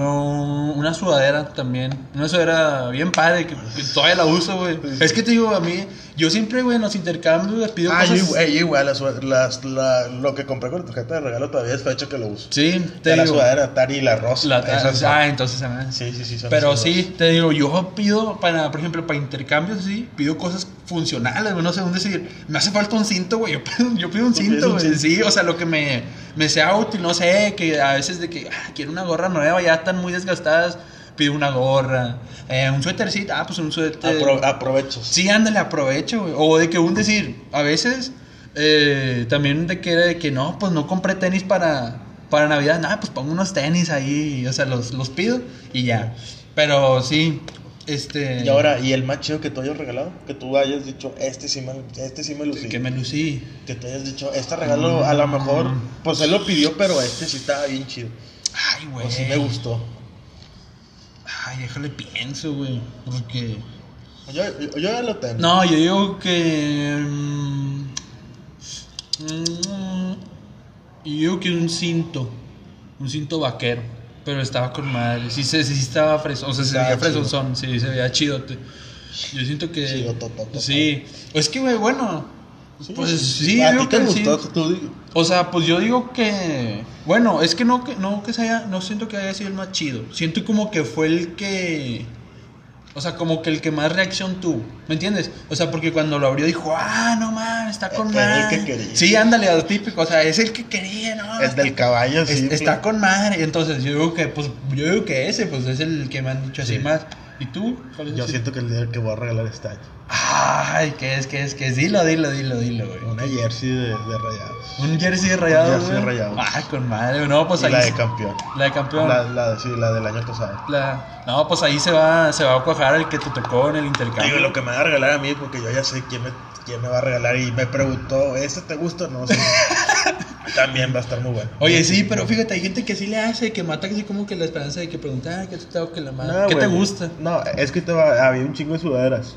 una sudadera también. Una sudadera bien padre que, que todavía la uso, güey. Es que te digo, a mí, yo siempre, güey, en los intercambios les pido Ah, cosas. yo igual, las, las- la- lo que compré con la tarjeta de regalo todavía es fecha que lo uso. Sí, te la digo. sudadera Tari y la rosa. La- esas ah, entonces, ah, Sí, sí, sí. son Pero sí, dos. te digo, yo pido para, por ejemplo, para intercambios, sí, pido cosas funcionales, güey, no sé, un decir, me hace falta un cinto, güey, yo pido, yo pido un cinto, güey, sí, o sea, lo que me, me sea útil, no sé, que a veces de que, ah, quiero una gorra nueva, ya están muy desgastadas, pido una gorra, eh, un suétercito, ah, pues un suéter. Apro- aprovechos. Sí, ándale, aprovecho, güey. O de que un decir, a veces eh, también de que, de que no, pues no compré tenis para, para Navidad, nada, pues pongo unos tenis ahí, o sea, los, los pido y ya. Pero sí, este. Y ahora, ¿y el más chido que tú hayas regalado? Que tú hayas dicho, este sí me, este sí me lucí. Que me lucí. Que tú hayas dicho, este regalo a lo mejor, pues él lo pidió, pero este sí estaba bien chido. Ay, güey. O sí me gustó. Ay, déjale pienso, güey. Porque. Yo, yo, yo ya lo tengo. No, yo digo que. mm, yo digo que un cinto. Un cinto vaquero. Pero estaba con madre. Sí, se- sí estaba fresón. O sea, se veía fresón. Sí, se veía chido. Yo siento que. Chido, to, to, to, sí. Es que, güey, bueno. Sí, pues sí, sí, ¿A digo ti te que gustó? sí. Tú O sea, pues yo digo que. Bueno, es que no que no que se haya. No siento que haya sido el más chido. Siento como que fue el que. O sea, como que el que más reacción tuvo. ¿Me entiendes? O sea, porque cuando lo abrió dijo, ah, no man, está con el madre. que quería. Sí, ándale, a lo típico. O sea, es el que quería, ¿no? Es está- del caballo, es- sí. está con madre. Entonces, yo digo que, pues, yo digo que ese, pues, es el que me han dicho así Sí. más. ¿Y tú? ¿Cuál es Yo ese? siento que el día que voy a regalar año. Ay, ¿qué es? ¿Qué es? ¿Qué es? Dilo, dilo, dilo, dilo, güey. Una jersey de, de rayados. Un jersey de rayados. jersey de güey. Rayados. Ah, con madre. No, pues y ahí. la de campeón. la de campeón. La, la, sí, la del año pasado. La- no, pues ahí se va, se va a cuajar el que te tocó en el intercambio. Digo, lo que me va a regalar a mí, porque yo ya sé quién me, quién me va a regalar. Y me preguntó, ¿este te gusta o no? Sí. (laughs) También va a estar muy bueno. Oye, sí, pero fíjate, hay gente que sí le hace, que mata así como que la esperanza de que pregunta, "Ay, ¿qué te tengo que la madre? No, ¿Qué te gusta? No, es que te va- había un chingo de sudaderas.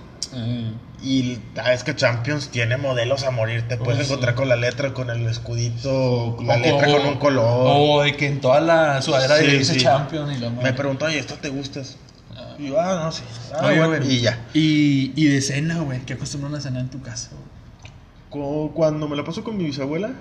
Y sabes que Champions tiene modelos a morir. Te puedes Oh, sí. encontrar con la letra, con el escudito, la o- letra o- con un color. O de que en toda la sudadera Sí, dice sí. Champion y la. Me preguntó, oye, ¿esto te gustas? Y yo, ah, no, sí. Ah, bueno, y ya. Y, y de cena, güey, ¿qué acostumbran a cenar en tu casa? Cuando me la paso con mi bisabuela,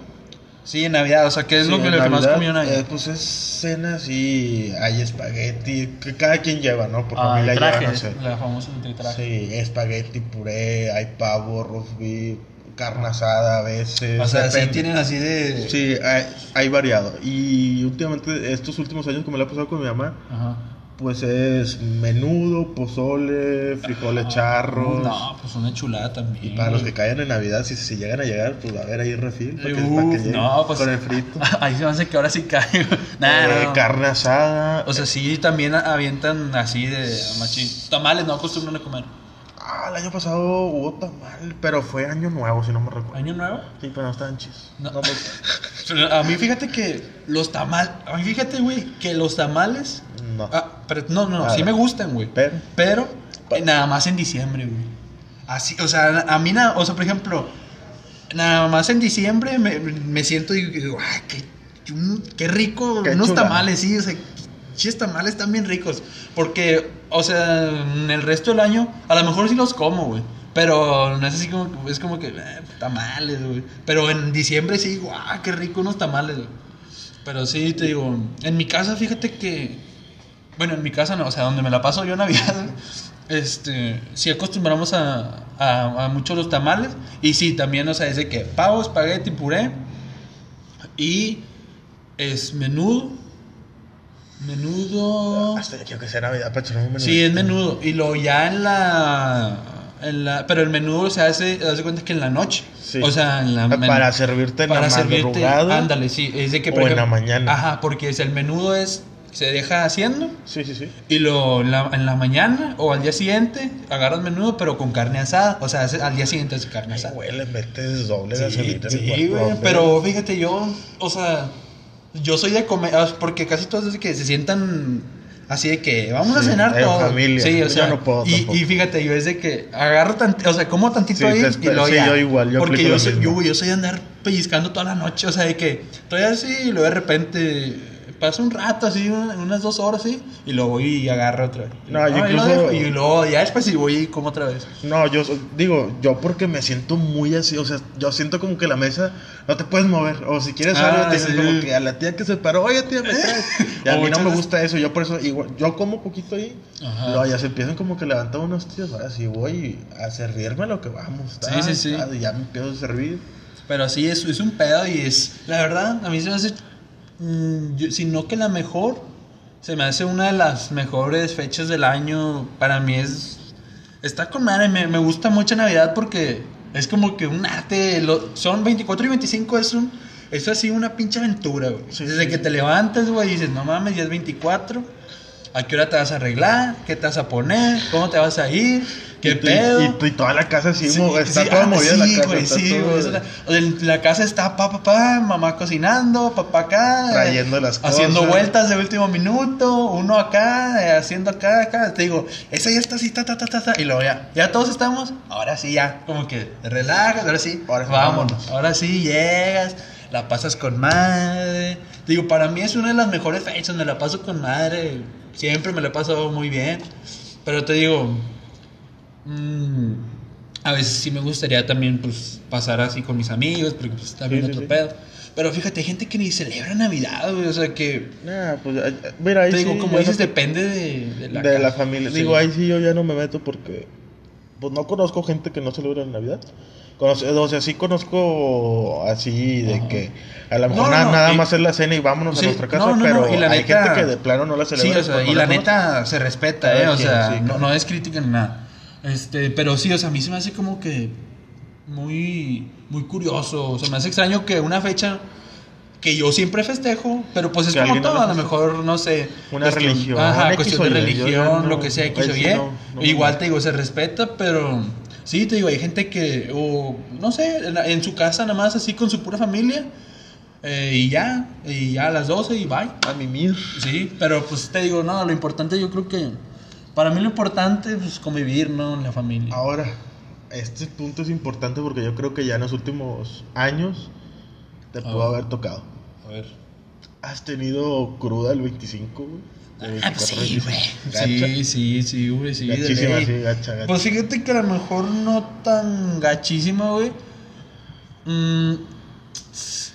Sí, en Navidad, o sea, ¿qué es Sí, lo que, lo que más comió Navidad? eh, pues es cenas y hay espagueti, que cada quien lleva, ¿no? Por Ah, familia traje, no sé. la famosa traje. Sí, espagueti, puré, hay pavo, roast beef, carne asada a veces. o sea, sí tienen así de... Sí, hay, hay variado. Y últimamente, estos últimos años me la he pasado con mi mamá, Ajá. Pues es menudo, pozole, frijoles charros. No, pues una chulada también. Y para los que caigan en Navidad, si, si llegan a llegar, pues a haber ahí refil. Para que, Uf, para que lleguen no, pues- Con el frito. (laughs) Ahí se me hace que ahora sí cae. (laughs) Nah, Eh, no. Carne asada. O sea, sí también avientan así de machín. Tamales no acostumbran a comer. Ah, el año pasado hubo tamal, pero fue año nuevo, si no me recuerdo. ¿Año nuevo? Sí, pero no estaban chis. No. No, pues, (laughs) A mí fíjate que los tamales. A mí fíjate, güey, que los tamales. no. Ah, pero no, no, no, sí me gustan, güey. Pero- Pero eh, nada más en diciembre, güey. Así, o sea, a mí nada, o sea, por ejemplo, nada más en diciembre me, me siento y digo, ay, qué, qué rico, Qué unos tamales, sí, o sea, chis tamales están bien ricos. Porque, o sea, en el resto del año, a lo mejor sí los como, güey. Pero no es así como, es como que, eh, tamales, güey. Pero en diciembre sí, guau, qué rico unos tamales, güey. Pero sí, te digo, en mi casa, fíjate que, bueno, en mi casa no, o sea, donde me la paso yo Navidad, (laughs) este, sí acostumbramos a, a, a mucho los tamales. Y sí, también, o sea, es de que pavo, espagueti, puré. Y es menudo. Menudo. Hasta quiero que sea Navidad echarme un menú. Sí, es menudo. Y luego ya en la, en la. Pero el menudo se hace, das cuenta que en la noche. Sí. O sea, en la. en- Para servirte en para la servirte. Ándale, sí. Es de que, o en la mañana. Ajá, porque es el menudo es. Se deja haciendo. Sí, sí, sí. Y lo, en, la, en la mañana o al día siguiente agarras menudo, pero con carne asada. O sea, hace- al día siguiente es carne Ay, asada. güey, le metes doble Sí, gasolina en sí, güey, pero fíjate, yo, o sea, yo soy de comer, ah, porque casi todos desde que se sientan así de que vamos a cenar en todos. familia. Sí, o Yo sea, no puedo y, y fíjate, yo es de que agarro tantito, o sea, como tantito Sí, ahí y luego sí, ya. yo igual, yo porque yo lo soy, yo, yo soy de andar pellizcando toda la noche, o sea, de que estoy así y luego de repente paso un rato así, una- unas dos horas así, y luego voy y agarro otra vez. No, yo y, lo incluso- dejo, y luego ya después sí voy y como otra vez. No, yo digo, yo porque me siento muy así, o sea, yo siento como que la mesa no te puedes mover, o si quieres Ah, algo, te dices sí. como que a la tía que se paró, oye tía, me traes. (laughs) Y a mí no me gusta eso, yo por eso, igual, yo como poquito ahí, Ajá. luego ya se empiezan como que levantar unos tíos, ahora sí voy a servirme lo que vamos, Sí, ta, sí, sí. ta, y ya me empiezo a servir. Pero sí, es, es un pedo y es, la verdad, a mí se me hace, yo- si no que la mejor, se me hace una de las mejores fechas del año. Para mí es, está con madre, me, me gusta mucho Navidad porque es como que un arte, lo- son 24 y 25, es un, es así una pinche aventura, güey. Desde que te levantas, güey, dices, no mames, ya es 24. ¿A qué hora te vas a arreglar? ¿Qué te vas a poner? ¿Cómo te vas a ir? ¿Qué y, tu- pedo? Y, tu- y toda la casa así, Sí, está sí, toda ah, movida sí, la casa. güey, sí, todo- güey, en la casa está papá, papá, mamá cocinando, papá acá. eh, Trayendo las Haciendo cosas. vueltas de último minuto, uno acá, eh, haciendo acá, acá. Te digo, esa ya está así, ta, ta, ta, ta, ta. Y luego ya, ya todos estamos, ahora sí, ya, como que relajas, ahora sí, Ahora vámonos. vámonos. Ahora sí, llegas, la pasas con madre. Te digo, para mí es una de las mejores fechas, me la paso con madre. Siempre me la he pasado muy bien. Pero te digo, Mm, a veces sí me gustaría también pues pasar así con mis amigos, porque pues también Sí, otro sí. pedo. Pero fíjate, hay gente que ni celebra Navidad, güey, o sea que Nah, pues, mira, ahí te digo, como dices, no- depende de, de la de la familia. Digo, ahí sí yo ya no me meto porque pues no conozco gente que no celebra Navidad. O sea, sí conozco así de que a lo mejor No, na- no, nada y- más es la cena y vámonos Sí, a nuestra casa, no, pero la hay neta- gente que de plano no la celebra. Sí, o sea, pues, y la neta se respeta, ¿eh? O quien, sea, sí, no, claro. no es crítica ni nada. Este, pero sí, o sea, a mí se me hace como que muy, muy curioso. O sea, me hace extraño que una fecha que yo siempre festejo, pero pues es Que como no todo, a lo mejor, no sé. Una cuestión- religión, Ajá, cuestión o de yo religión, no- lo que sea, X o ahí Y. Igual te digo, se respeta, pero sí, te digo, hay gente que, o no sé, en, en su casa nada más así con su pura familia. eh, y ya, y ya a las 12 y bye. A mimir. Sí, pero pues te digo, no, lo importante yo creo que para mí lo importante es pues, convivir, ¿no? En la familia. Ahora, este punto es importante porque yo creo que ya en los últimos años te pudo ver. haber tocado. A ver. ¿Has tenido cruda el 25, güey? Ah, pues 24, sí, 25. güey. Sí, sí, sí, güey, sí. Gachísima, sí, gacha, gacha. Pues fíjate que a lo mejor no tan gachísima, güey. Mm,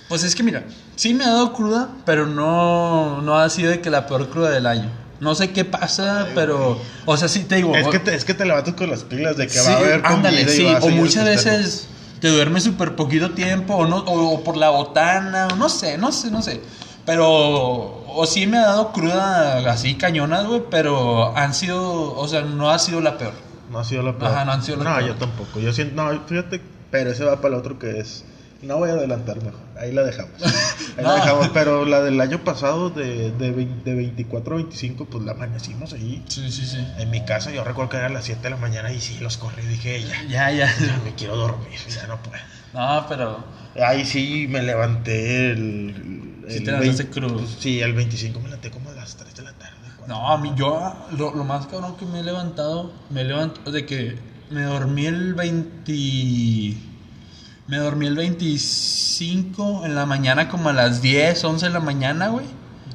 pues es que mira, sí me ha dado cruda, pero no, no ha sido de que la peor cruda del año. No sé qué pasa, pero. O sea, sí te digo. Es que, te, es que te levantas con las pilas de que Sí, va a haber ándale, sí, o muchas veces te duermes súper poquito tiempo, o, no, o, o por la botana, o no sé, no sé, no sé. Pero, o sí me ha dado cruda así cañonas, güey, pero han sido, o sea, no ha sido la peor. No ha sido la peor. Ajá, no han sido la No, peor. yo tampoco. Yo siento, no, fíjate, pero ese va para el otro que es. No voy a adelantar mejor. Ahí la dejamos. (laughs) Ahí No. la dejamos. Pero la del año pasado, de, de, 20 de 24 a 25, pues la amanecimos ahí. Sí, sí, sí. En mi casa, yo recuerdo que era a las 7 de la mañana y sí, los corrí y dije, ya, (laughs) Ya, ya. ya me quiero dormir, ya no puedo. No, pero. Ahí sí me levanté el. Sí el te levantaste 20 crudo. pues, sí, el 25 me levanté como a las 3 de la tarde. No, a mí yo, lo, lo más cabrón que me he levantado, me he levantado de que me dormí el 20. Me dormí el 25 en la mañana, como a las 10, 11 de la mañana, güey.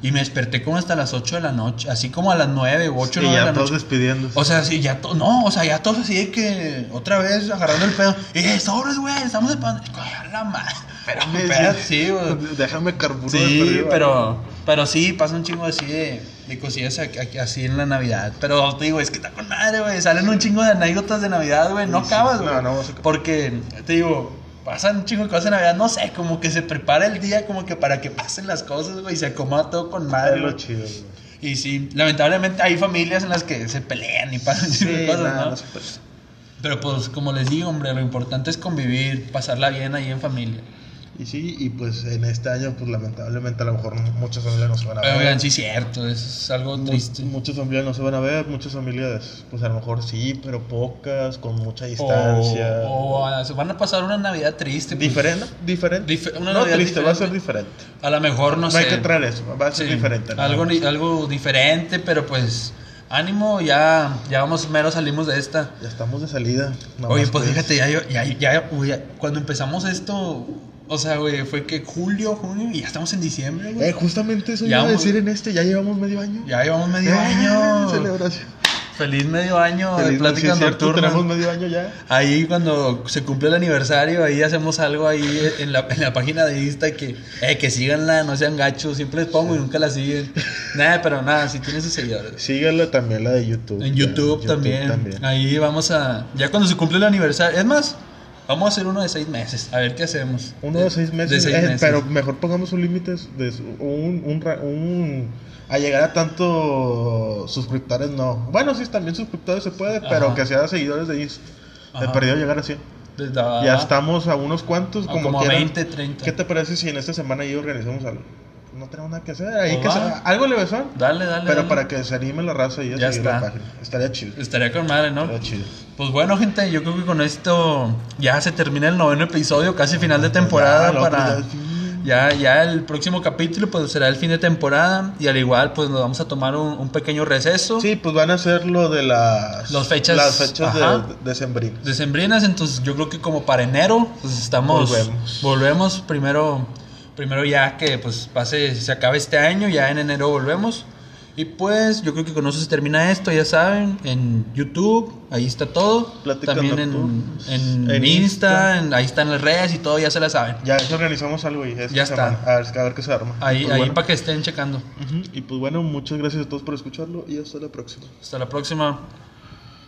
Y me desperté como hasta las 8 de la noche, así como a las 9 u 8 Sí, de ya la todos noche. despidiéndose. O sea, sí, ya to- no, o sea, ya todos así de que otra vez agarrando el pedo. Eh, sobres, güey, estamos de pan. La madre. (laughs) Espérate, sí, güey. Déjame carburo de Sí, pero, pero sí, pasa un chingo así de, de cosillas así en la Navidad. Pero te digo, es que está con madre, güey. Salen un chingo de anécdotas de Navidad, güey. No Sí, acabas, güey. No, no vamos a acabar. Porque, te digo, pasan un chingo de cosas de Navidad. No sé, como que se prepara el día como que para que pasen las cosas, güey. Y se acomoda todo con madre, Es lo chido, güey. Y sí, lamentablemente hay familias en las que se pelean y pasan de cosas, nada, ¿no? Pero pues, como les digo, hombre, lo importante es convivir, pasarla bien ahí en familia. Y sí, y pues en este año, pues lamentablemente a lo mejor muchas familias no se van a ver. Oigan, sí, cierto, es algo triste. Muchas familias no se van a ver, muchas familias, pues a lo mejor sí, pero pocas, con mucha distancia. O, o, se van a pasar una Navidad triste. pues. diferente, diferente. Dif- una no Navidad triste, va a ser diferente. A lo mejor, no, No, sé. hay que traer eso, va a ser Sí, diferente. ¿no? Algo, ni- algo diferente, pero pues ánimo, ya, ya vamos, mero salimos de esta. Ya estamos de salida. Oye, pues que- fíjate, ya, ya, ya, ya, cuando empezamos esto, O sea, güey, fue que julio, junio, y ya estamos en diciembre, güey. Eh, justamente eso Ya iba a decir en este, ya llevamos medio año. Ya llevamos medio Eh, año. Celebración. Feliz medio año de Feliz, sí, pláticas nocturnas. Tenemos medio año ya. Ahí cuando se cumple el aniversario, ahí hacemos algo ahí en la, en la página de Insta que, eh, que síganla, no sean gachos, siempre les pongo y nunca la siguen. nada, pero nada, si tiene sus seguidores. Síganla también la de YouTube. En ya, YouTube, también. Ahí vamos a, ya cuando se cumple el aniversario, es más, vamos a hacer uno de seis meses, a ver qué hacemos. Uno de seis meses. De seis eh, meses. Pero mejor pongamos un límite de su- un, un, un- A llegar a tanto suscriptores, no. Bueno, sí, también suscriptores se puede, pero Ajá. que sea seguidores de Insta. He perdido llegar a 100. Desde abajo. Ya estamos a unos cuantos, como, como a quieran. 20, 30. ¿Qué te parece si en esta semana ahí organizamos algo? No tenemos nada que hacer. Ahí Pues que sea- algo le besón. Dale, dale. Pero dale. para que se anime la raza y Ya la está. página. Estaría chido. Estaría con madre, ¿no? Estaría chido. Pues bueno, gente, yo creo que con esto ya se termina el noveno episodio, casi final de temporada Ya, la para... ya. Ya, ya el próximo capítulo pues será el fin de temporada y al igual pues nos vamos a tomar un, un pequeño receso. Sí, pues van a ser lo de las, Las fechas, las fechas ajá. de, de sembrinas. Decembrinas, entonces yo creo que como para enero pues estamos... Volvemos. Volvemos primero, primero ya que pues pase, se acabe este año, ya en enero volvemos. Y pues yo creo que con eso se termina esto, ya saben, en YouTube, ahí está todo. Pláticas También en, en, En Insta, Insta. en- ahí están las redes y todo, ya se la saben. Ya eso organizamos algo y Ya está. A ver, a ver qué se arma. Ahí, Pues ahí bueno. para que estén checando. Ujú, Y pues bueno, muchas gracias a todos por escucharlo y hasta la próxima. Hasta la próxima.